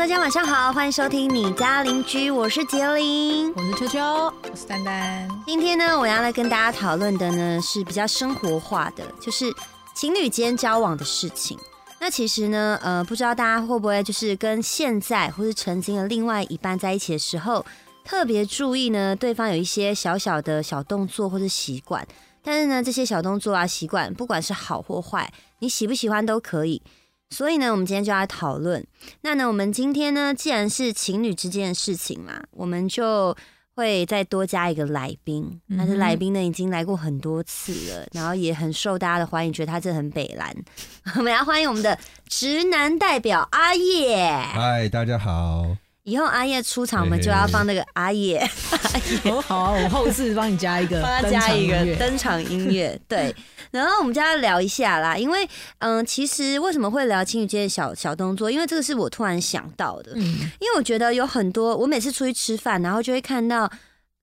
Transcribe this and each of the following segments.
大家晚上好，欢迎收听你家邻居，我是杰林，我是秋秋，我是丹丹。今天呢，我要来跟大家讨论的呢是比较生活化的，就是情侣间交往的事情。那其实呢，呃，不知道大家会不会就是跟现在或是曾经的另外一半在一起的时候，特别注意呢，对方有一些小小的小动作或者习惯。但是呢，这些小动作啊、习惯，不管是好或坏，你喜不喜欢都可以。所以呢，我们今天就来讨论。那呢，我们今天呢，既然是情侣之间的事情嘛，我们就会再多加一个来宾。但是来宾呢，已经来过很多次了，然后也很受大家的欢迎，觉得他真的很北蓝。我们要欢迎我们的直男代表阿叶。嗨，大家好。以后阿叶出场，我们就要放那个阿叶。哦，好啊，我后置帮你加一个，帮他加一个登场音乐。对，然后我们就要聊一下啦，因为嗯，其实为什么会聊情侣间的小小动作？因为这个是我突然想到的。嗯，因为我觉得有很多，我每次出去吃饭，然后就会看到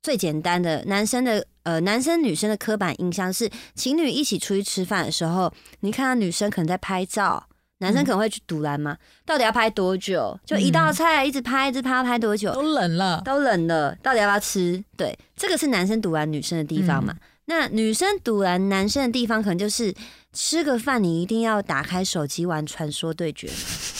最简单的男生的呃，男生女生的刻板印象是，情侣一起出去吃饭的时候，你看到女生可能在拍照。男生可能会去堵拦吗？到底要拍多久？就一道菜一直拍，一直拍，拍多久？都冷了，都冷了，到底要不要吃？对，这个是男生堵拦女生的地方嘛？那女生堵拦男生的地方，可能就是吃个饭，你一定要打开手机玩传说对决。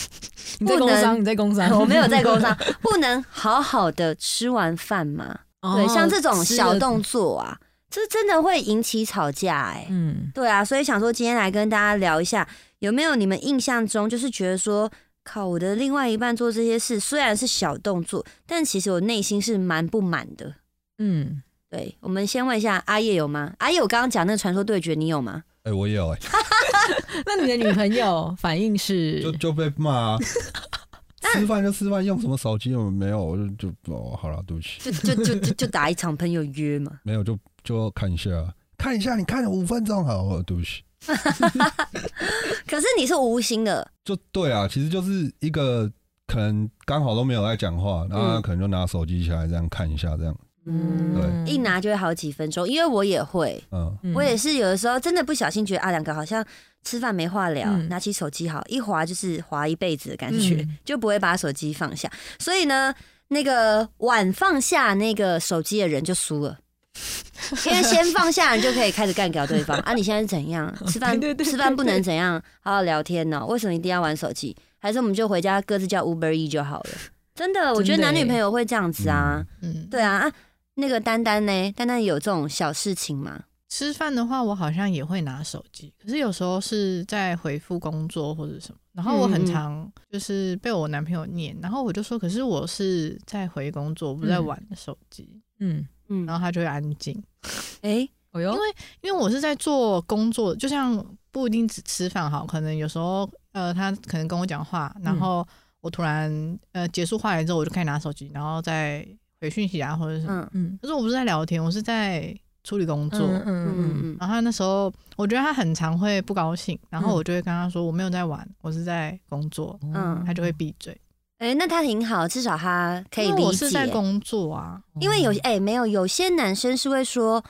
你在工商？你在工商？我没有在工商，不能好好的吃完饭吗？对，像这种小动作啊，这真的会引起吵架哎。嗯，对啊，所以想说今天来跟大家聊一下。有没有你们印象中，就是觉得说，靠我的另外一半做这些事，虽然是小动作，但其实我内心是蛮不满的。嗯，对，我们先问一下阿叶有吗？阿叶，我刚刚讲那个传说对决，你有吗？哎，我有哎。那你的女朋友反应是？就就被骂，吃饭就吃饭，用什么手机？我没有？我就就哦，好了，对不起。就就就就就打一场朋友约嘛？没有，就就看一下，看一下，你看了五分钟，好，对不起。可是你是无心的，就对啊，其实就是一个可能刚好都没有在讲话，然后可能就拿手机起来这样看一下，这样，嗯，对，一拿就会好几分钟，因为我也会，嗯，我也是有的时候真的不小心觉得啊，两个好像吃饭没话聊，拿起手机好一划就是划一辈子的感觉，就不会把手机放下，所以呢，那个晚放下那个手机的人就输了。因为先放下，你就可以开始干掉对方啊！你现在是怎样？吃饭吃饭不能怎样？好好聊天呢？为什么一定要玩手机？还是我们就回家各自叫 Uber E 就好了？真的，我觉得男女朋友会这样子啊。嗯，对啊啊！那个丹丹呢？丹丹有这种小事情吗？吃饭的话，我好像也会拿手机，可是有时候是在回复工作或者什么。然后我很常就是被我男朋友念，然后我就说：“可是我是在回工作，不在玩手机。”嗯。嗯，然后他就会安静。哎，因为因为我是在做工作，就像不一定只吃饭哈，可能有时候呃，他可能跟我讲话，然后我突然呃结束话题之后，我就开始拿手机，然后再回讯息啊或者什么。嗯，可是我不是在聊天，我是在处理工作。嗯嗯嗯。然后他那时候，我觉得他很常会不高兴，然后我就会跟他说我没有在玩，我是在工作。嗯，他就会闭嘴。哎，那他挺好，至少他可以理解。我是在工作啊，因为有哎没有有些男生是会说，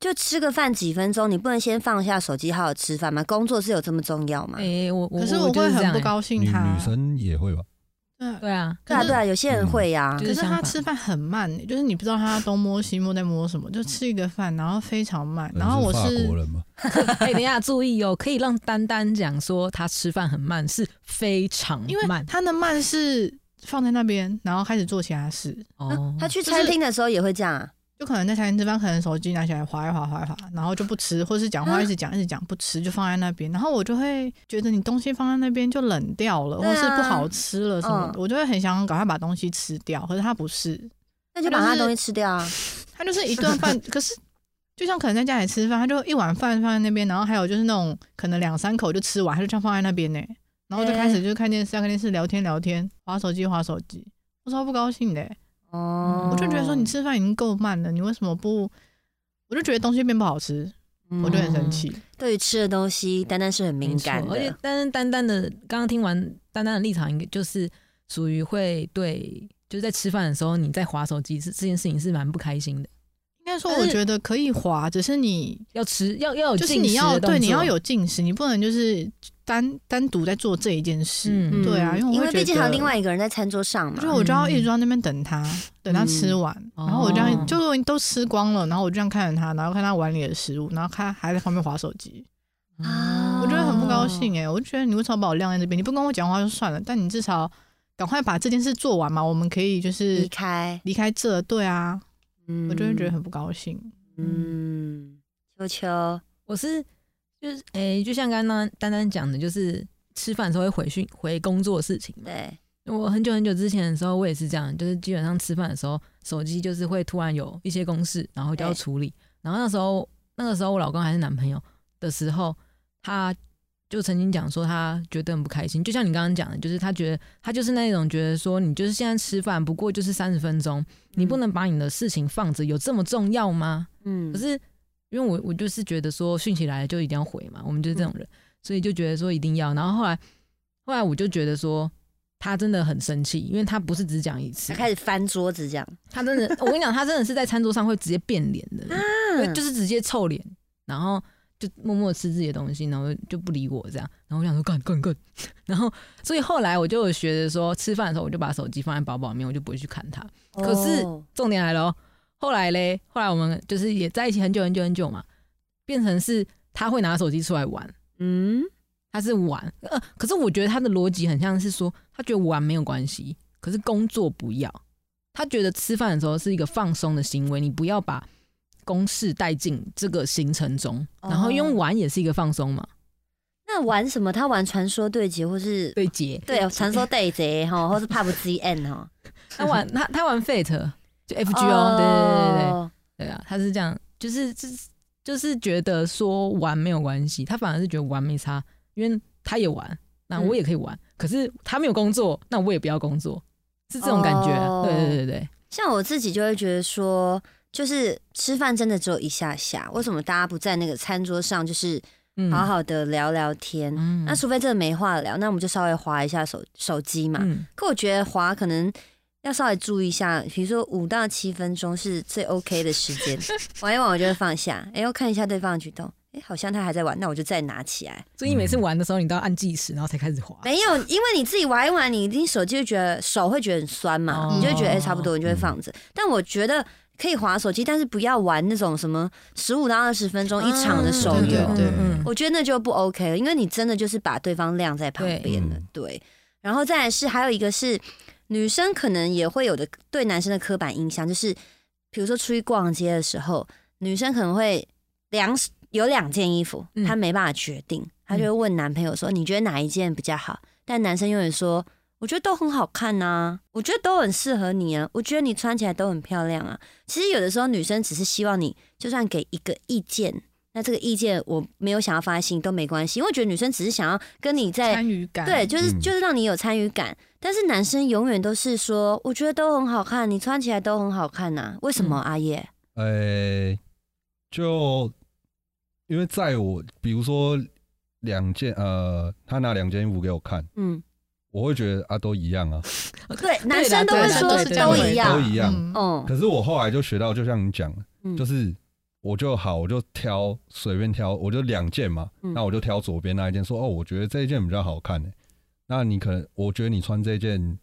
就吃个饭几分钟，你不能先放下手机好好吃饭吗？工作是有这么重要吗？哎，我可是我会很不高兴。他女生也会吧？对对啊，对啊对啊，有些人会呀。可是他吃饭很慢，就是你不知道他东摸西摸在摸什么，就吃一个饭，然后非常慢。然后我是国人吗？哎，等一下，注意哦，可以让丹丹讲说他吃饭很慢，是非常慢。他的慢是。放在那边，然后开始做其他事。哦，他去餐厅的时候也会这样，就可能在餐厅这边，可能手机拿起来划一划，划一划，然后就不吃，或是讲话一直讲，一直讲不吃，就放在那边。然后我就会觉得你东西放在那边就冷掉了，或是不好吃了什么，我就会很想赶快把东西吃掉。可是他不是，那就把他东西吃掉啊。他就是一顿饭，可是就像可能在家里吃饭，他就一碗饭放在那边，然后还有就是那种可能两三口就吃完，他就这样放在那边呢。然后就开始就看电视，看电视聊天聊天，划手机划手机，我超不高兴的。哦，我就觉得说你吃饭已经够慢了，你为什么不？我就觉得东西变不好吃，我就很生气。对于吃的东西，丹丹是很敏感的。而且丹丹丹的刚刚听完丹丹的立场，应该就是属于会对，就是在吃饭的时候你在划手机，是这件事情是蛮不开心的。应该说，我觉得可以划，只是你要吃要要有就是进食你要对你要有进食，你不能就是单单独在做这一件事。嗯对啊，因为因为毕竟还有另外一个人在餐桌上嘛就。我就要一直坐在那边等他，等他吃完，嗯然后我这样就是都吃光了，然后我就这样看着他，然后看他碗里的食物，然后他还在旁边划手机，啊我觉得很不高哦兴哎、我就觉得你为什么把我晾在这边？你不跟我讲话就算了，但你至少赶快把这件事做完嘛，我们可以就是离开，离开这。对啊，嗯我就会觉得很不高兴。嗯，秋秋，我是就是诶、就像刚刚丹丹讲的，就是吃饭的时候会回讯回工作的事情嘛。对，我很久很久之前的时候，我也是这样，就是基本上吃饭的时候，手机就是会突然有一些公事，然后就要处理。然后那时候那个时候我老公还是男朋友的时候，他就曾经讲说他觉得很不开心，就像你刚刚讲的，就是他觉得他就是那种觉得说你就是现在吃饭不过就是三十分钟，你不能把你的事情放着，有这么重要吗？嗯可是因为我我就是觉得说讯息来了就一定要回嘛，我们就是这种人，所以就觉得说一定要。然后后来后来我就觉得说他真的很生气，因为他不是只讲一次他，开始翻桌子这样，他真的我跟你讲，他真的是在餐桌上会直接变脸的，对，就是直接臭脸，然后就默默吃自己的东西，然后就不理我这样。然后我想说干干干，然后所以后来我就有学着说，吃饭的时候我就把手机放在包包里面，我就不会去看他。可是哦重点来了哦，后来嘞，后来我们就是也在一起很久很久很久嘛，变成是他会拿手机出来玩，嗯，他是玩，呃，可是我觉得他的逻辑很像是说，他觉得玩没有关系，可是工作不要，他觉得吃饭的时候是一个放松的行为，你不要把公事带进这个行程中，哦。然后用玩也是一个放松嘛，那玩什么？他玩传说对决，或是对决，对传说对决哈，或是 PUBG N 哈。他玩他他玩 Fate 就 FGO，、对对对对对。哦对啊，他是这样，就是就是就是觉得说玩没有关系，他反而是觉得玩没差，因为他也玩，那嗯我也可以玩，可是他没有工作，那我也不要工作，是这种感觉。哦对对对对，像我自己就会觉得说，就是吃饭真的只有一下下，为什么大家不在那个餐桌上，就是嗯好好的聊聊天？嗯那除非真的没话聊，那我们就稍微划一下手手机嘛。嗯可我觉得划可能要稍微注意一下，比如说五到七分钟是最 OK 的时间，玩一玩我就会放下，哎、我看一下对方的举动，哎、好像他还在玩，那我就再拿起来。所以你每次玩的时候，你都要按计时，然后才开始滑。没有，因为你自己玩一玩，你一定手机就觉得手会觉得很酸嘛，哦你就觉得哎、差不多，你就会放着。但我觉得可以滑手机，但是不要玩那种什么十五到二十分钟一场的手游。对对对嗯我觉得那就不 OK 了，因为你真的就是把对方晾在旁边了，对。然后再来是还有一个是女生可能也会有的对男生的刻板印象，就是比如说出去逛街的时候，女生可能会两有两件衣服，嗯她没办法决定，她就会问男朋友说：“你觉得哪一件比较好？”但男生永远说：“我觉得都很好看呐、我觉得都很适合你啊，我觉得你穿起来都很漂亮啊。”其实有的时候女生只是希望你就算给一个意见。那这个意见我没有想要发在心里都没关系，因为我觉得女生只是想要跟你在参与感，对，就是嗯。就是让你有参与感。但是男生永远都是说，我觉得都很好看，你穿起来都很好看呐、为什么、嗯。阿叶？呃、就因为在我比如说两件呃，他拿两件衣服给我看，嗯，我会觉得啊都一样啊，对，男生都会说对对对一样都，一样。嗯。嗯，可是我后来就学到，就像你讲就是我就好，我就挑随便挑，我就两件嘛，嗯。那我就挑左边那一件，说哦，我觉得这一件比较好看诶、那你可能我觉得你穿这件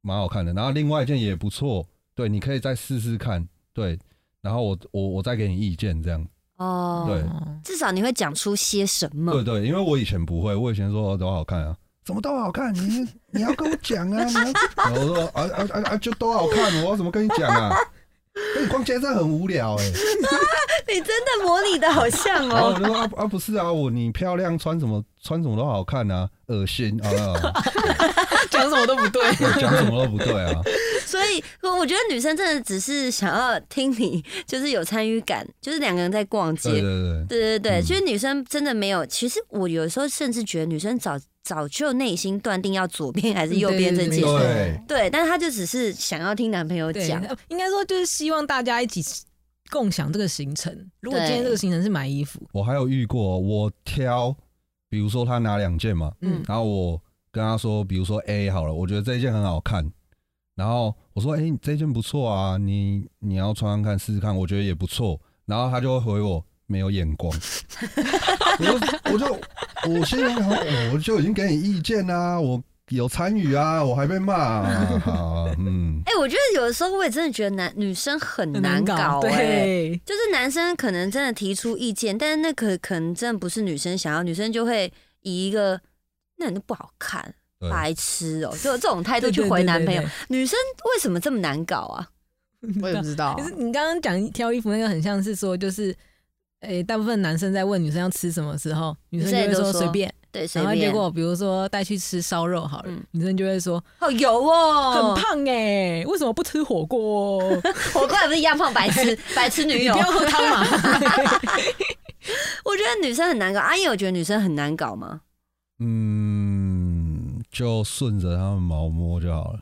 蛮好看的，然后另外一件也不错，对，你可以再试试看，对，然后我我我再给你意见这样，哦，对。哦至少你会讲出些什么。对。对，因为我以前不会，我以前说哦都好看啊，怎么都好看，你你要跟我讲啊，你要，然后我说啊啊啊啊就都好看，我要怎么跟你讲啊？跟你逛街真的很无聊哎、你真的模拟的好像哦。然后我就说啊啊不是啊，我你漂亮穿什么穿什么都好看啊，恶心啊，讲什么都不对。对讲什么都不对啊，所以我觉得女生真的只是想要听你，就是有参与感，就是两个人在逛街。对对对，对对其实女生真的没有。其实我有时候甚至觉得女生早早就内心断定要左边还是右边这件对事。对对，但是她就只是想要听男朋友讲。，应该说就是希望大家一起共享这个行程。如果今天这个行程是买衣服，我还有遇过，我挑，比如说他拿两件嘛，嗯然后我跟他说，比如说 A 好了，我觉得这一件很好看，然后我说：“哎、你这件不错啊，你你要穿穿看试试看，我觉得也不错。”然后他就会回我没有眼光，我就我就我心里想，我就已经给你意见啦、我有参与啊，我还被骂、啊，好，嗯，哎、我觉得有的时候我也真的觉得男女生很很难搞、哎，对，就是男生可能真的提出意见，但是那可可能真的不是女生想要，女生就会以一个那你都不好看，对，白痴哦、就有这种态度去回男朋友对。女生为什么这么难搞啊？我也不知道可。是你刚刚讲挑衣服那个，很像是说，就是，诶、大部分男生在问女生要吃什么时候，女生就会说说随便，对，然后结。果比如说带去吃烧肉好了，嗯女生就会说好油哦，很胖哎、为什么不吃火锅？火锅还不是一样胖，白痴 白痴女友你不。要喝汤嘛。我觉得女生很难搞，阿姨有觉得女生很难搞吗？嗯，就顺着他们毛摸就好了。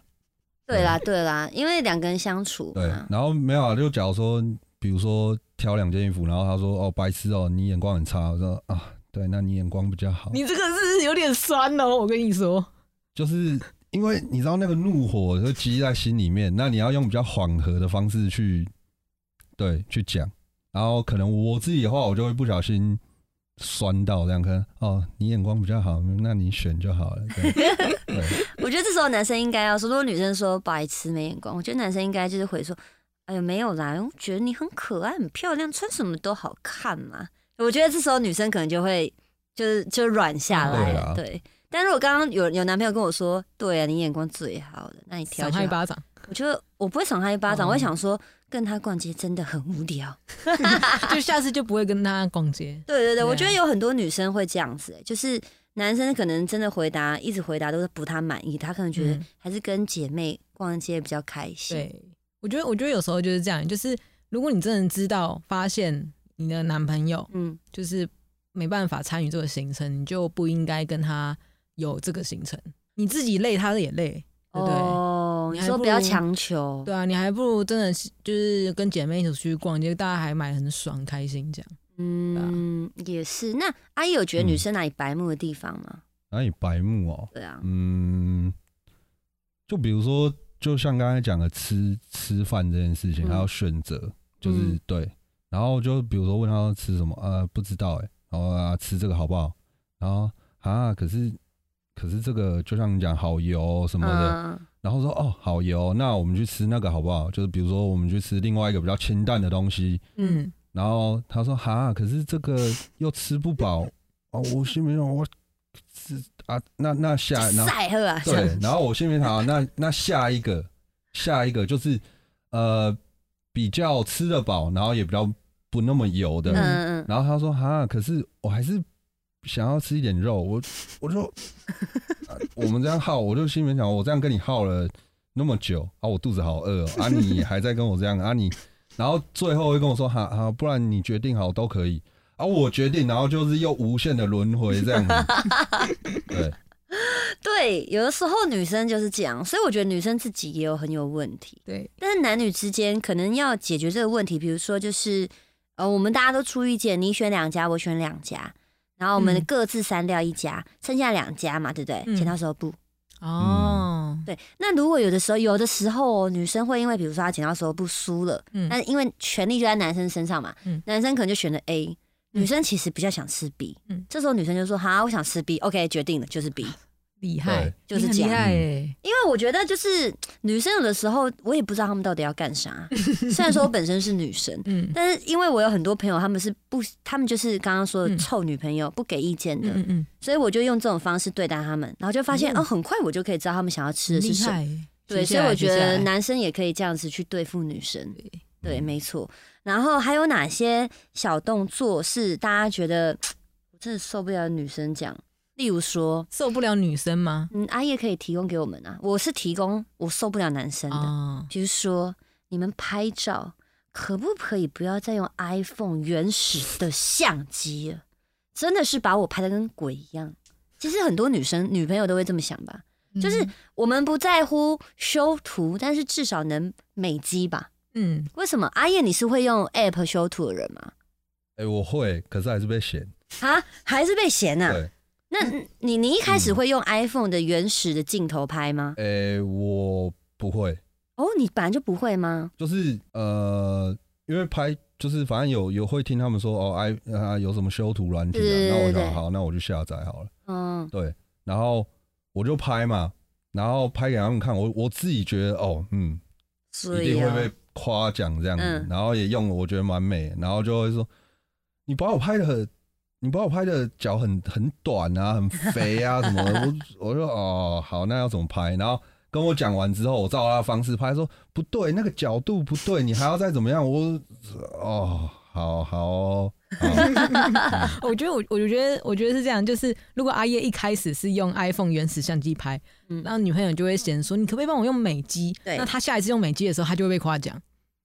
对啦，对啦，因为两个人相处对，，然后没有啊，就假如说，比如说挑两件衣服，然后他说：“哦，白痴哦，你眼光很差。”我说：“啊，对，那你眼光比较好。”你这个是有点酸哦，我跟你说。就是因为你知道那个怒火就积在心里面，那你要用比较缓和的方式去对去讲，然后可能我自己的话，我就会不小心酸到这样，可能哦，你眼光比较好，那你选就好了。我觉得这时候男生应该要说，如果女生说白痴没眼光，我觉得男生应该就是回说，哎呦没有啦，我觉得你很可爱、很漂亮，穿什么都好看嘛。我觉得这时候女生可能就会就是就软下来了，对啊对。但如果刚刚有有男朋友跟我说，对啊，你眼光最好的，那你挑他一巴掌，我觉得我不会赏他一巴掌，哦我会想说跟他逛街真的很无聊。就下次就不会跟他逛街。对对对，我觉得有很多女生会这样子、欸就是男生可能真的回答一直回答都是不太满意，他可能觉得嗯还是跟姐妹逛街比较开心。对，我觉得，我觉得有时候就是这样，就是如果你真的知道发现你的男朋友嗯，就是没办法参与这个行程，你就不应该跟他有这个行程。你自己累，他也累，对不对？哦，你说不要强求。对啊，你还不如真的是就是跟姐妹一起出去逛街，大家还买很爽开心这样。嗯，也是。那阿姨有觉得女嗯生哪里白目的地方吗？哪里白目哦？对啊，嗯，就比如说，就像刚才讲的吃吃饭这件事情，嗯还要选择，就是、嗯对。然后就比如说问他吃什么，呃，不知道哎、然后啊吃这个好不好？然后啊，可是可是这个就像你讲好油什么的，嗯，然后说哦好油，那我们去吃那个好不好？就是比如说我们去吃另外一个比较清淡的东西，嗯，然后他说哈，可是这个又吃不饱。哦，我心里想我是啊，那那下然后晒喝啊，对，然后我心里想啊，那那下一个下一个就是呃比较吃得饱，然后也比较不那么油的，嗯嗯嗯，然后他说哈，可是我还是想要吃一点肉，我我就、啊我们这样耗，我就心里面想，我这样跟你耗了那么久啊，我肚子好饿、哦、啊，你还在跟我这样啊你，然后最后会跟我说哈哈，不然你决定好都可以啊，我决定，然后就是又无限的轮回这样子，对，对，有的时候女生就是这样，所以我觉得女生自己也有很有问题。对，但是男女之间可能要解决这个问题，比如说就是呃，我们大家都出意见，你选两家，我选两家，然后我们嗯各自删掉一家，剩下两家嘛，对不对？嗯剪刀石头布。哦，对，那如果有的时候，有的时候哦女生会因为比如说她剪刀石头布输了，嗯但因为权力就在男生身上嘛，嗯男生可能就选了 A，女生其实比较想吃 B，、嗯这时候女生就说好，我想吃 B，OK，、决定了就是 B。厉害，就是厉害哎，因为我觉得就是女生有的时候，我也不知道她们到底要干啥。虽然说我本身是女生，嗯但是因为我有很多朋友，他们是不，他们就是刚刚说的嗯臭女朋友，不给意见的，嗯嗯所以我就用这种方式对待他们，然后就发现，嗯哦，很快我就可以知道他们想要吃嗯，的是什么。对，所以我觉得男生也可以这样子去对付女生。对没错。然后还有哪些小动作是大家觉得 我真的受不了女生讲？例如说，受不了女生吗？嗯，阿叶可以提供给我们啊。我是提供我受不了男生的，哦，比如说你们拍照可不可以不要再用 iPhone 原始的相机了？真的是把我拍的跟鬼一样。其实很多女生女朋友都会这么想吧，就是嗯我们不在乎修图，但是至少能美肌吧。嗯，为什么阿燕你是会用 App 修图的人吗？哎、我会，可是还是被嫌，啊，还是被嫌呐、对，那你你一开始嗯会用 iPhone 的原始的镜头拍吗？哎、我不会，哦，你本来就不会吗？就是呃，因为拍就是反正有有会听他们说哦，i 啊有什么修图软体啊，对对对对那我想好，那我就下载好了。嗯，对，然后我就拍嘛，然后拍给他们看，我我自己觉得哦，嗯，所以啊一定会被夸奖这样子，嗯然后也用了，我觉得蛮美，然后就会说你把我拍的很，你把我拍的脚很很短啊，很肥啊什么的，我我说哦好，那要怎么拍？然后跟我讲完之后，我照他的方式拍，说不对，那个角度不对，你还要再怎么样？我哦，好好哦 我觉得我我觉得我觉得是这样，就是如果阿叶一开始是用 iPhone 原始相机拍，嗯然后女朋友就会嫌说你可不可以帮我用美肌？对那他下一次用美肌的时候，他就会被夸奖。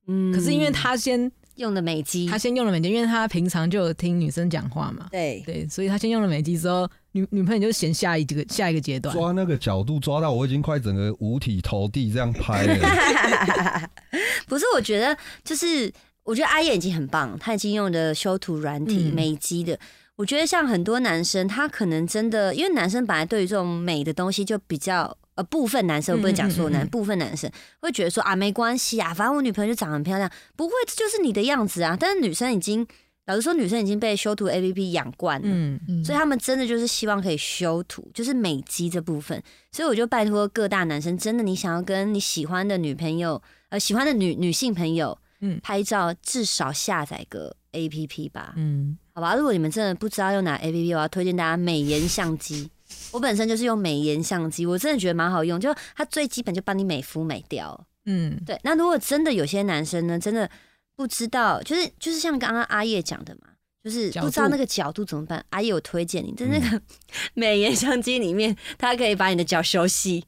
嗯可是因为他先用的美肌，他先用了美肌，因为他平常就有听女生讲话嘛，对对，所以他先用了美肌之后，女女朋友就嫌下一个下一个阶段。抓那个角度抓到我已经快整个五体投地这样拍了。不是，我觉得就是，我觉得阿燕已经很棒，他已经用的修图软体、嗯美肌的。我觉得像很多男生，他可能真的，因为男生本来对于这种美的东西就比较。呃，部分男生我不能讲所有男，嗯嗯嗯嗯部分男生会觉得说啊，没关系啊，反正我女朋友就长得很漂亮，不会，这就是你的样子啊。但是女生已经，老实说，女生已经被修图 A P P 养惯了，所以他们真的就是希望可以修图，就是美肌这部分。所以我就拜托各大男生，真的你想要跟你喜欢的女朋友，呃，喜欢的女女性朋友，嗯拍照至少下载个 A P P 吧，嗯，好吧？如果你们真的不知道用哪 A P P，我要推荐大家美颜相机。我本身就是用美颜相机，我真的觉得蛮好用，就它最基本就帮你美肤美掉。嗯，对，那如果真的有些男生呢，真的不知道，就是就是像刚刚阿叶讲的嘛，就是不知道那个角度怎么办。阿叶有推荐你，在那个 美颜相机里面，它可以把你的脚修细，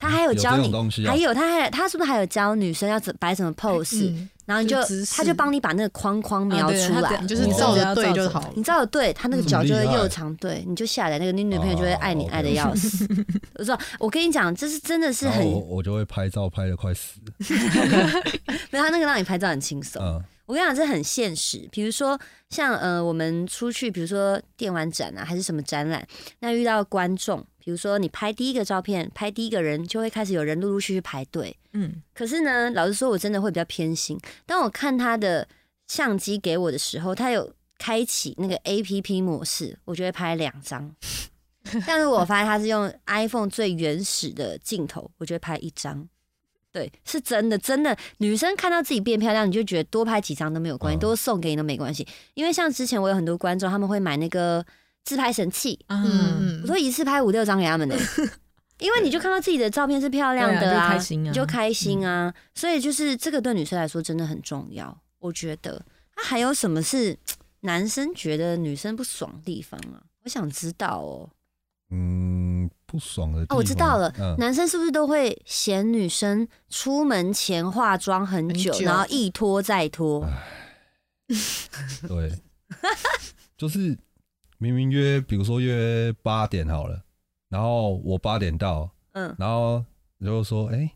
他还有教你，还有他还他是不是还有教女生要怎摆什么 pose，、嗯然后你就他就帮你把那个框框描出来。他这样就是哦照着对就好了。你照的对，他那个嗯脚就会又长，对，你就下来那个你女朋友就会爱你哦爱的要死。我说，我跟你讲，这是真的是很我我就会拍照拍的快死。没有他那个让你拍照很轻松。嗯，我跟你讲，这很现实。比如说，像呃，我们出去，比如说电玩展啊，还是什么展览，那遇到观众，比如说你拍第一个照片，拍第一个人，就会开始有人陆陆续续排队。嗯，可是呢，老实说，我真的会比较偏心。当我看他的相机给我的时候，他有开启那个 A P P 模式，我就会拍两张。但是我发现他是用 iPhone 最原始的镜头，我就会拍一张。对，是真的，真的。女生看到自己变漂亮，你就觉得多拍几张都没有关系，嗯多送给你都没关系。因为像之前我有很多观众，他们会买那个自拍神器，啊，嗯我说一次拍五六张给他们呢、因为你就看到自己的照片是漂亮的啊啊，就开心啊你就开心啊，所以就是这个对女生来说真的很重要，我觉得。那还有什么是男生觉得女生不爽的地方啊？我想知道哦。嗯，不爽的地哦，我知道了，嗯，男生是不是都会嫌女生出门前化妆很久，很久然后一拖再拖？对，就是明明约，比如说约八点好了，然后我八点到，嗯，然后你就说，哎、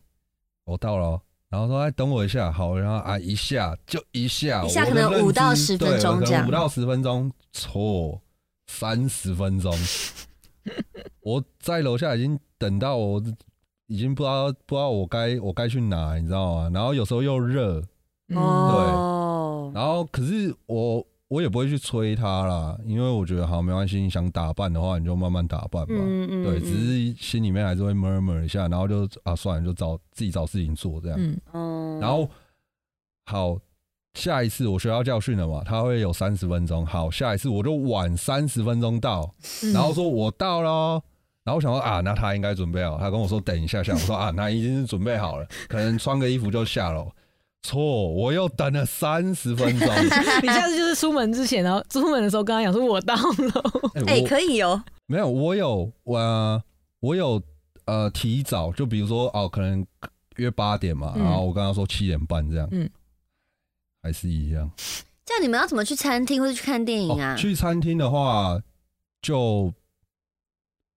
我到了哦，然后说，哎，等我一下，好，然后啊，一下就一下，一下可能五到十分钟这样。五到十分钟，错，三十分钟，我在楼下已经等到我已经不知道不知道我该我该去哪，你知道吗？然后有时候又热，嗯哦，然后可是我我也不会去催他啦，因为我觉得好没关系，你想打扮的话你就慢慢打扮吧。嗯嗯，对，嗯只是心里面还是会 murmur 一下，然后就啊算了，就找自己找事情做这样。嗯哦，然后好，下一次我学到教训了嘛，他会有三十分钟。好，下一次我就晚三十分钟到，嗯然后说我到了哦。然后我想说啊，那他应该准备好。他跟我说等一下下，我说啊，那已经是准备好了，可能穿个衣服就下楼。错，我又等了三十分钟。你下次就是出门之前，然后出门的时候跟他讲说我到了，哎，我可以哦，没有，我有我、呃、我有呃提早，就比如说哦，可能约八点嘛，嗯。然后我跟他说七点半这样，嗯，还是一样。这样你们要怎么去餐厅或者去看电影啊？哦？去餐厅的话，就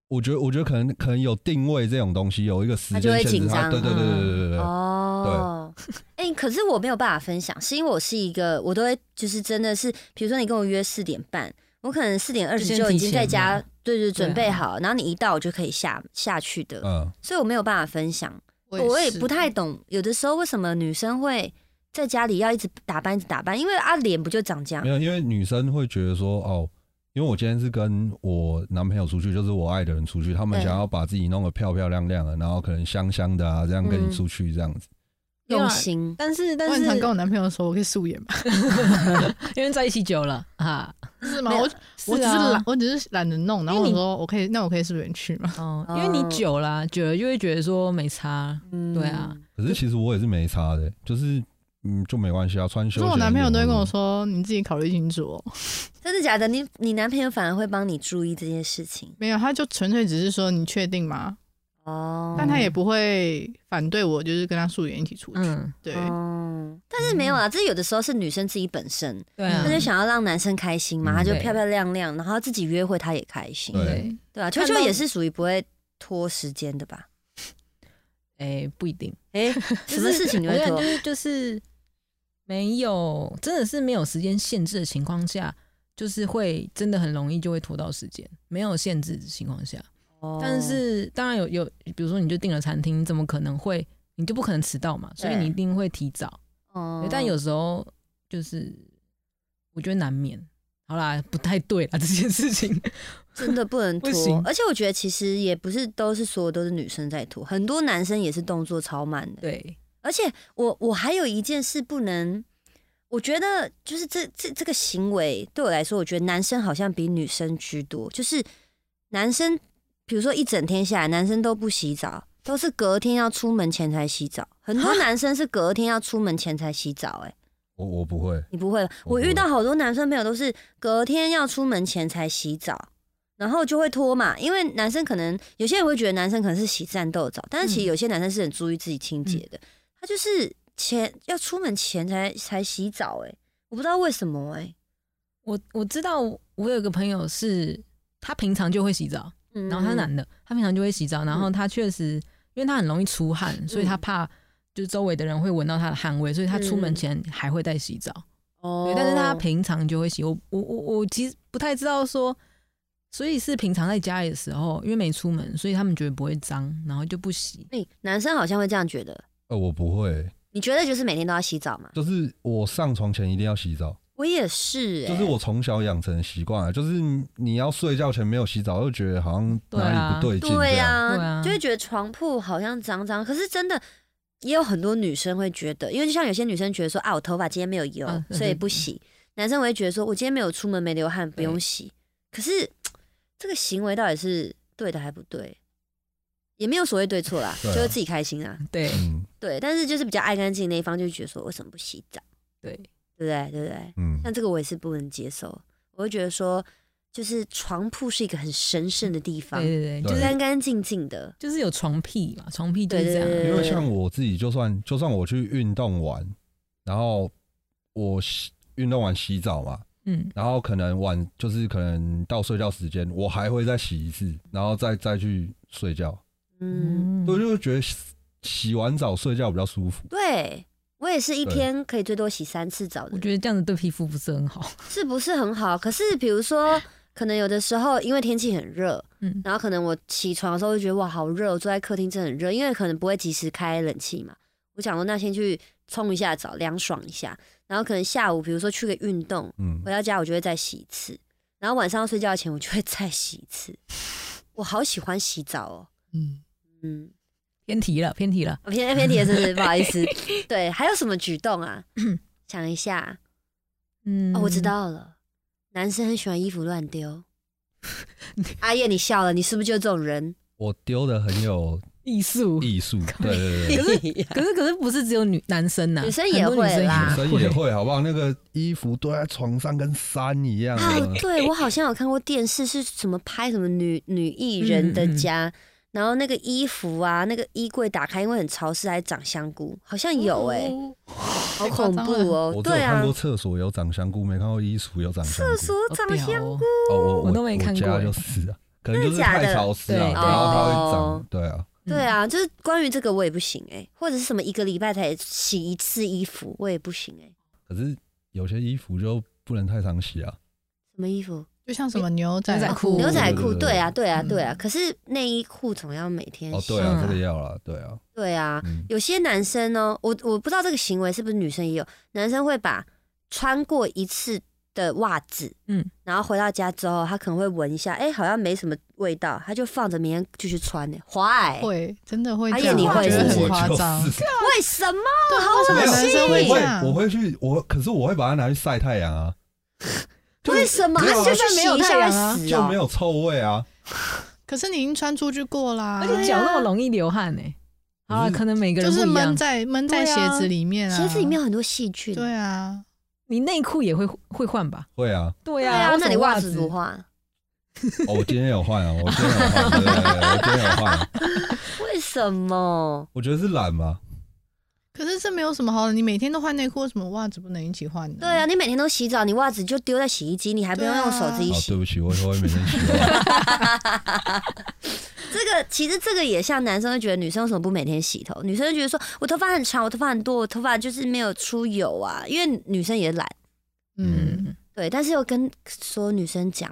我觉得我觉得可能可能有定位这种东西，有一个时他就会间限制，紧张。他对对对对对对对，哦，哎、可是我没有办法分享，是因为我是一个，我都会就是真的是，比如说你跟我约四点半，我可能四点二十就已经在家，对对，准备好，然后你一到我就可以下下去的，嗯，所以我没有办法分享是我也不太懂，有的时候为什么女生会在家里要一直打扮，一直打扮？因为啊，脸不就长这样没？有，因为女生会觉得说，哦，因为我今天是跟我男朋友出去，就是我爱的人出去，他们想要把自己弄得漂漂亮亮的，然后可能香香的啊，这样跟嗯你出去这样子。用心，但是但是我很常跟我男朋友说，我可以素颜嘛？因为在一起久了啊，是吗？我我只是啊懒，我只是懒得弄。然后我说我可以，那我可以素颜去吗？哦，哦因为你久了啊、久了就会觉得说没差，嗯对啊，可是其实我也是没差的，就是嗯就没关系啊，穿休闲。可是我男朋友都会跟我，说，你自己考虑清楚哦。真的假的？你你男朋友反而会帮你注意这件事情没有，他就纯粹只是说你确定吗？哦。但他也不会反对我，就是跟他素颜一起出去。嗯，对，哦，但是没有啊，这有的时候是女生自己本身，对啊，她就想要让男生开心嘛，她就漂漂亮亮，然后自己约会她也开心，对对，对啊，秋秋也是属于不会拖时间的吧？哎、不一定，哎，什么事情你会拖就？是就是没有，真的是没有时间限制的情况下，就是会真的很容易就会拖到时间，没有限制的情况下。哦但是当然有有，比如说你就订了餐厅，你怎么可能会，你就不可能迟到嘛，所以你一定会提早。哦但有时候就是我觉得难免。好啦，不太对啦，这件事情。真的不能 拖，而且我觉得其实也不是都是所有都是女生在拖，很多男生也是动作超慢的。对，而且我我还有一件事不能，我觉得就是这这这个行为对我来说，我觉得男生好像比女生居多。就是男生，比如说一整天下来，男生都不洗澡，都是隔天要出门前才洗澡。很多男生是隔天要出门前才洗澡、欸，我我不会，你不会吧？我遇到好多男生朋友都是隔天要出门前才洗澡，然后就会拖嘛。因为男生可能有些人会觉得男生可能是洗战斗澡，但是其实嗯有些男生是很注意自己清洁的，他就是前要出门前才才洗澡、欸。我不知道为什么哎、我我知道，我有个朋友是，他平常就会洗澡，嗯然后他男的，他平常就会洗澡，然后他确实，因为他很容易出汗，所以他怕就是周围的人会闻到他的汗味，所以他出门前还会再洗澡。哦对，但是他平常就会洗。我我我我其实不太知道说，所以是平常在家里的时候，因为没出门，所以他们觉得不会脏，然后就不洗。哎、男生好像会这样觉得。呃，我不会，你觉得就是每天都要洗澡吗？就是我上床前一定要洗澡，我也是、欸，就是我从小养成习惯啊，就是你要睡觉前没有洗澡，就觉得好像哪里不对劲这对啊就会觉得床铺好像脏脏，可是真的也有很多女生会觉得，因为就像有些女生觉得说啊，我头发今天没有油，所以不洗；男生我会觉得说我今天没有出门没流汗，不用洗。可是这个行为到底是对的还不对？也没有所谓对错啦，就是自己开心啊。对。嗯。对，但是就是比较爱干净那一方就觉得说为什么不洗澡，对，对不对？对不对？嗯，像这个我也是不能接受，我会觉得说，就是床铺是一个很神圣的地方对，对对，就是干干净净的。就是有床屁嘛，床屁就是这样。对对对因为像我自己，就算就算我去运动完，然后我洗运动完洗澡嘛，嗯，然后可能晚就是可能到睡觉时间，我还会再洗一次，然后再再去睡觉。嗯，我就觉得洗洗完澡睡觉比较舒服。对我也是一天可以最多洗三次澡的，我觉得这样子对皮肤不是很好。是不是很好？可是比如说，可能有的时候因为天气很热，嗯，然后可能我起床的时候就觉得哇好热，我坐在客厅真的很热，因为可能不会及时开冷气嘛。我想说那先去冲一下澡，凉爽一下，然后可能下午比如说去个运动，嗯回，到家我就会再洗一次，然后晚上要睡觉前我就会再洗一次。我好喜欢洗澡哦，嗯，嗯，偏题了，偏题了。我偏偏题了，是不是？不好意思。对，还有什么举动啊？想一下，嗯，哦，我知。道了，男生很喜欢衣服乱丢。阿燕，你笑了，你是不是就是这种人？我丢的很有艺术，艺术，对对对 可是可是不是只有女男生呐，女生也会啦，女生也会好不好？那个衣服堆在床上跟山一样哎，，对我好像有看过电视，是什么拍什么女女艺人的家，然后那个衣服啊，那个衣柜打开，因为很潮湿，还长香菇，好像有哎、哦好恐怖哦、我只有对啊看过，厕所有长香菇，没看过衣服有长香菇。厕所长香哦哦，我我都没看过就是啊，可能就是太潮湿啊，对然后它会哦长，对啊，对啊，就是关于这个我也不行哎、或者是什么一个礼拜才洗一次衣服，我也不行哎、可是有些衣服就不能太常洗啊。什么衣服？就像什么牛仔裤牛仔裤，对啊，对啊，嗯。对啊。可是内衣裤总要每天哦，洗，对啊，嗯这个要啦，对啊，对啊。嗯，有些男生呢，我我不知道这个行为是不是女生也有，男生会把穿过一次的袜子，嗯，然后回到家之后，他可能会闻一下，哎、好像没什么味道，他就放着明天继续穿呢、坏，会真的会阿这样，燕你会很夸张。为什么？对啊，为什么男生会我会？我会去我，可是我会把它拿去晒太阳啊，就为什么？啊他就算没有洗一下太阳啊就没有臭味啊。可是你已经穿出去过啦，而且脚那么容易流汗呢、好啊，可能每个就是人不一样闷。在闷在鞋子里面啊，鞋子里面有很多细菌。对啊，你内裤也会会换吧？会啊，对啊，那你袜袜子怎么换？哦，我今天有换啊，我今天有换，对对对，我今天有换啊，为什么？我觉得是懒嘛，可是这没有什么好的，你每天都换内裤，为什么袜子不能一起换呢？对啊，，你每天都洗澡，你袜子就丢在洗衣机，你还不用用手自己 哦，洗对。不起，我会每天洗碗。这个其实这个也像男生会觉得女生为什么不每天洗头？女生就觉得说我头发很长，我头发很多，我头发就是没有出油啊，因为女生也懒，嗯，嗯，对，但是又跟所有女生讲，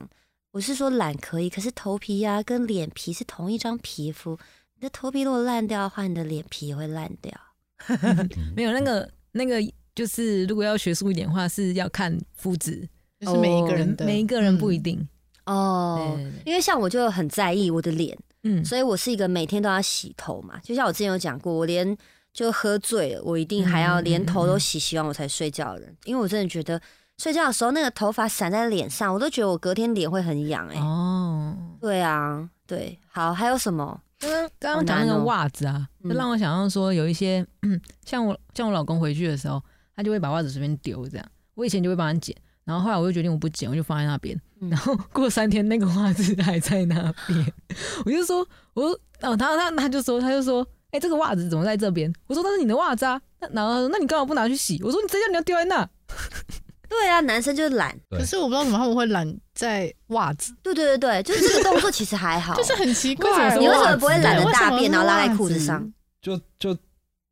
我是说懒可以，可是头皮呀、跟脸皮是同一张皮肤，你的头皮如果烂掉的话，你的脸皮也会烂掉。没有那个那个，就是如果要学术一点的话，是要看肤质，就是每一个人的，每一个人不一嗯。定。哦对，对对因为像我就很在意我的脸，嗯，所以我是一个每天都要洗头嘛。就像我之前有讲过，我连就喝醉了，我一定还要连头都嗯洗，洗完我才睡觉的人。因为我真的觉得睡觉的时候那个头发散在脸上，我都觉得我隔天脸会很痒哎、哦，对啊，对，好，还有什么？刚刚刚刚讲那个袜子啊，嗯就让我想到说有一些，嗯，像我像我老公回去的时候，他就会把袜子随便丢这样。我以前就会帮他捡，然后后来我就决定我不捡，我就放在那边。嗯 然后过三天那个袜子还在那边，我就说，我说哦，他他他就说他就说，哎、这个袜子怎么在这边？我说那是你的袜子啊。那然后他说那你干嘛不拿去洗？我说你谁叫你要丢在那？对啊，男生就是懒。可是我不知道怎么他们会懒在袜子，对对对对，就是这个动作其实还好。就是很奇怪。你为什么不会懒得大便然后拉在裤子上？就就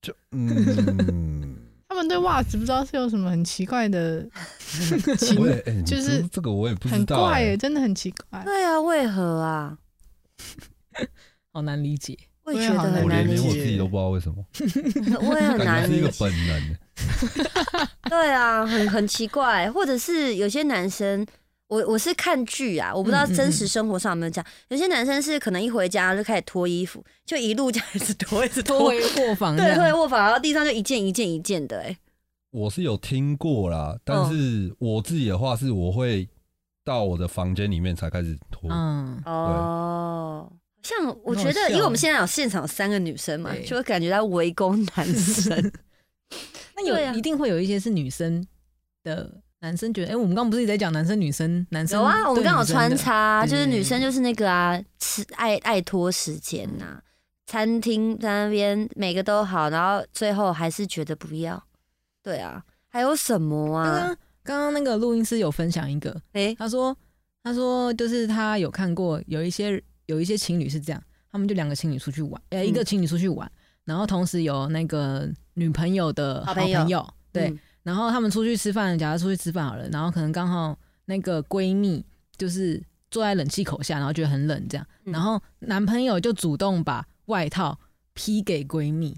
就嗯，他们对袜子不知道是有什么很奇怪的 情我，也哎，你就是这这个我也不知很怪耶，，真的很奇怪。对啊，为何啊？好难理解。我也觉得很难理我连连我，自己都不知道为什么，我也很感难觉是一个理解。本能。对啊，很很奇怪，或者是有些男生，我我是看剧啊，我不知道真实生活上有没有这样。有些男生是可能一回家就开始脱衣服，就一路这样一直脱，一直脱，拖回卧房对，样，脱回卧房，然后地上就一件一件一件的、哎，我是有听过啦，但嗯是我自己的话是我会到我的房间里面才开始脱。嗯，哦。像我觉得，因为我们现在有现场有三个女生嘛，就会感觉到围攻男生。那有、啊一定会有一些是女生的男生觉得，哎、我们刚刚不是一直在讲男生女生，男生有啊，我们对刚好穿插就是女生就是那个啊，吃爱爱拖时间呐、餐厅在那边每个都好，然后最后还是觉得不要。对啊，还有什么啊？刚刚刚刚那个录音师有分享一个，诶，他说他说就是他有看过有一些有一些情侣是这样，他们就两个情侣出去玩，呃、嗯。一个情侣出去玩，然后同时有那个女朋友的好好朋友朋友，对，嗯然后他们出去吃饭，假如出去吃饭好了，然后可能刚好那个闺蜜就是坐在冷气口下，然后觉得很冷这样，嗯然后男朋友就主动把外套披给闺蜜。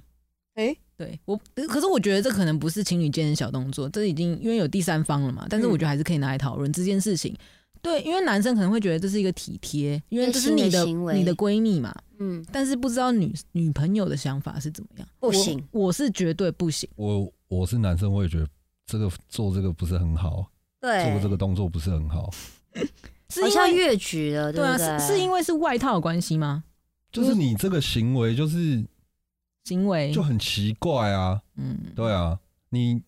诶对我，可是我觉得这可能不是情侣间的小动作，这已经因为有第三方了嘛。但是我觉得还是可以拿来讨论这件事情。对，因为男生可能会觉得这是一个体贴，因为这是你的的行为你的闺蜜嘛。嗯，但是不知道女女朋友的想法是怎么样。不行我，我是绝对不行。我我是男生，我也觉得这个做这个不是很好，对，做这个动作不是很好。是因为好像越举了，对啊，不对？是是因为是外套的关系吗？就是你这个行为就是行为。就很奇怪啊，嗯，对啊，你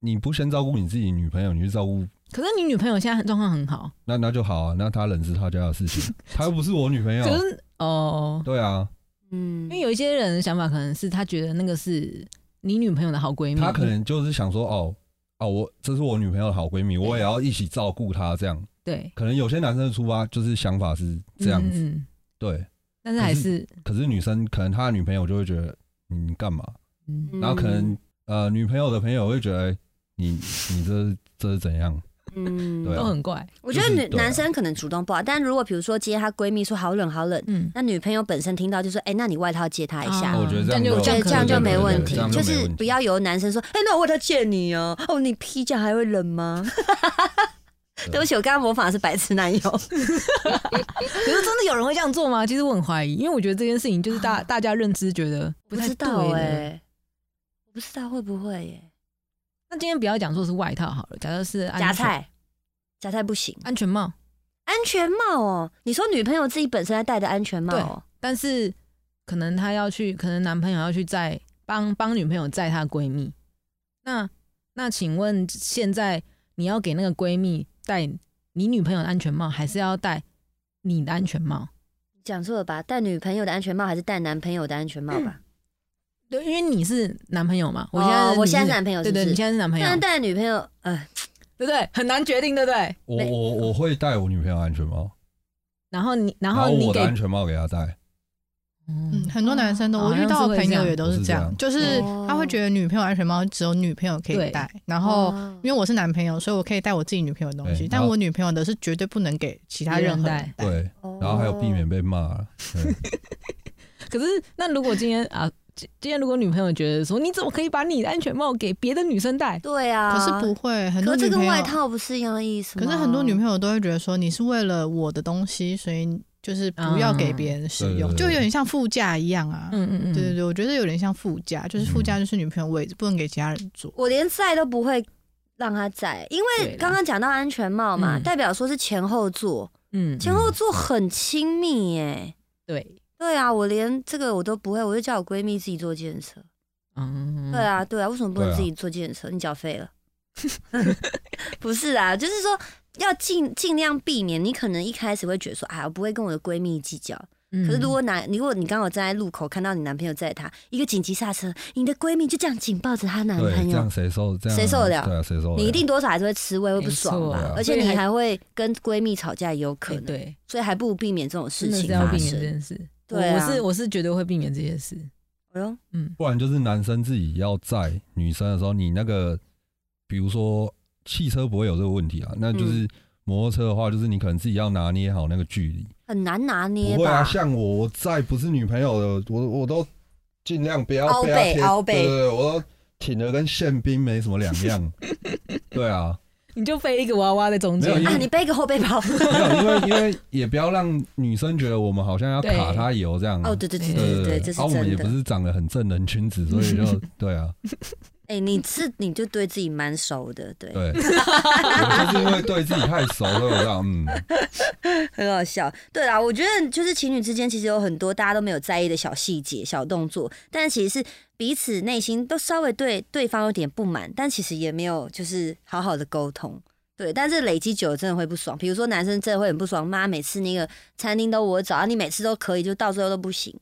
你不先照顾你自己女朋友，你去照顾可是你女朋友现在状况很好，那那就好啊，那她冷是她家的事情，她又不是我女朋友。可，是哦，对啊，嗯。因为有一些人的想法可能是他觉得那个是你女朋友的好闺蜜，她可能就是想说哦哦，我这是我女朋友的好闺蜜，我也要一起照顾她，这样。对。可能有些男生的出发就是想法是这样子，对，但是还是可是女生可能她的女朋友就会觉得你干嘛，嗯嗯。然后可能呃女朋友的朋友会觉得哎你你这这是怎样？嗯，对啊都很怪。我觉得女就是对啊男生可能主动不好，但如果比如说接她闺蜜说好冷好冷，嗯，那女朋友本身听到就说，哎，那你外套借她一下啊。我觉得这样这样就没问题这样，就就是没问题不要由男生说，哎，那我外套借你哦，哦，你披这样还会冷吗？对不起，我刚刚模仿的是白痴男友。可是真的有人会这样做吗？其实我很怀疑，因为我觉得这件事情就是大大家认知觉得不太知道对的。哎，我不知道会不会耶？那今天不要讲说是外套好了，假设是夹菜，夹菜不行。安全帽，安全帽哦，你说女朋友自己本身在戴的安全帽哦，但是可能她要去，可能男朋友要去载帮帮女朋友载她闺蜜。那那请问现在你要给那个闺蜜戴你女朋友的安全帽，还是要戴你的安全帽？讲错了吧？戴女朋友的安全帽还是戴男朋友的安全帽吧？对，因为你是男朋友嘛，我现在、哦我现在是男朋友是对对，不是你现在是男朋友，但是戴女朋友，呃，对不对？很难决定，对不对？我我我会戴我女朋友安全帽，然后你，然然后后你给我的安全帽给她戴。嗯，嗯很多男生都，我遇到的朋友也都是这样，是就是哦他会觉得女朋友安全帽只有女朋友可以对戴，然后哦因为我是男朋友，所以我可以带我自己女朋友的东西，但我女朋友的是绝对不能给其他任何人戴戴。对，然后还有避免被骂。对 可是那如果今天啊，今今天如果女朋友觉得说你怎么可以把你的安全帽给别的女生戴？对啊，可是不会，很可是这跟多女朋友外套不是一样的意思吗？可是很多女朋友都会觉得说你是为了我的东西，所以就是不要给别人使用，就有点像副驾一样啊。嗯嗯嗯，对对对，我觉得有点像副驾，就是副驾就是女朋友位置，不能给其他人坐。我连载都不会让他载，因为刚刚讲到安全帽嘛，嗯代表说是前后座，嗯，前后座很亲密耶。对，对啊，我连这个我都不会，我就叫我闺蜜自己坐计程车。嗯，对啊，对啊，为什么不能自己坐计程车？你缴费了？不是啊，就是说要尽尽量避免。你可能一开始会觉得说，哎，我不会跟我的闺蜜计较。嗯。可是如果男，如果你刚好站在路口看到你男朋友载她，一个紧急刹车，你的闺蜜就这样紧抱着她男，朋友这样，谁受？这样谁受得了对啊，谁受得了？你一定多少还是会吃味，会不爽吧错？而且你还还会跟闺蜜吵架，也有可能。哎对，所以还不如避免这种事真的情发是要避免这生。件事。对啊我我是我是绝对会避免这件事。哎呦，嗯，不然就是男生自己要载女生的时候，你那个比如说汽车不会有这个问题啊，那嗯就是摩托车的话，就是你可能自己要拿捏好那个距离。很难拿捏不会啊，吧？像我我载不是女朋友的，我我都尽量不要凹被她贴背凹背对对对，我都挺的跟宪兵没什么两样。对啊，你就背一个娃娃在中间啊，你背个后背包。没有，因为因为也不要让女生觉得我们好像要卡她油这样。哦，对对对对对这是啊，我们也。不是长得很正人君子，所以就 对啊，哎，你是你就对自己蛮熟的，对，对，我就是因为对自己太熟，所以我这样嗯，很好笑。对啦，我觉得就是情侣之间其实有很多大家都没有在意的小细节、小动作，但其实是彼此内心都稍微对对方有点不满，但其实也没有就是好好的沟通。对，但是累积久了真的会不爽。比如说男生真的会很不爽，妈每次那个餐厅都我找，啊你每次都可以，就到最后都不行。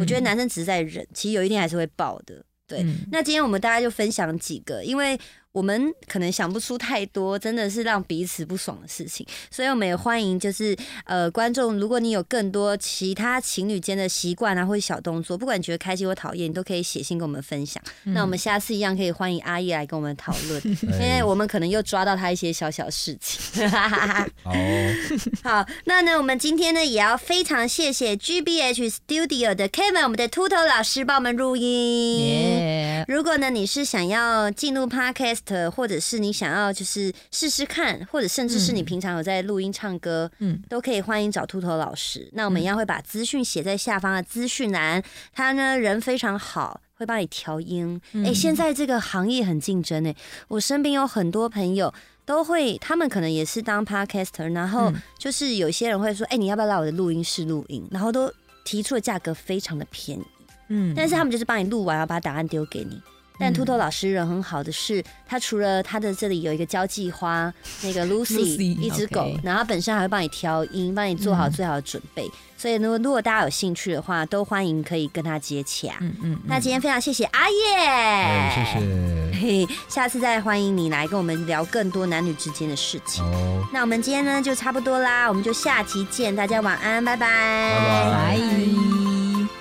我觉得男生只是在忍，其实有一天还是会爆的。对，嗯那今天我们大家就分享几个，因为我们可能想不出太多，真的是让彼此不爽的事情，所以我们也欢迎就是呃观众，如果你有更多其他情侣间的习惯啊，或者小动作，不管你觉得开心或讨厌，你都可以写信跟我们分享。嗯那我们下次一样可以欢迎阿姨来跟我们讨论，因为哎我们可能又抓到他一些小小事情。好哦，好，那呢，我们今天呢也要非常谢谢 GBH Studio 的 Kevin，我们的秃头老师帮我们录音。如果呢你是想要进入 Podcast，或者是你想要就是试试看，或者甚至是你嗯平常有在录音唱歌，嗯都可以欢迎找秃头老师。那我们一样会把资讯写在下方的资讯栏，他呢人非常好。会帮你调音，哎、嗯现在这个行业很竞争哎，我身边有很多朋友都会，他们可能也是当 podcaster，然后嗯就是有些人会说，哎、你要不要来我的录音室录音？然后都提出的价格非常的便宜，嗯但是他们就是帮你录完，然后把答案丢给你。但秃头老师人很好的是，他除了他的这里有一个交际花，那个 Lucy Lucy，一只狗然后他本身还会帮你调音，帮你做好嗯最好的准备。所以如果如果大家有兴趣的话，都欢迎可以跟他接洽。嗯嗯，那今天非常谢谢阿叶，哎，谢谢，嘿，下次再欢迎你来跟我们聊更多男女之间的事情。好，那我们今天呢就差不多啦，我们就下期见，大家晚安，拜拜，拜拜。拜。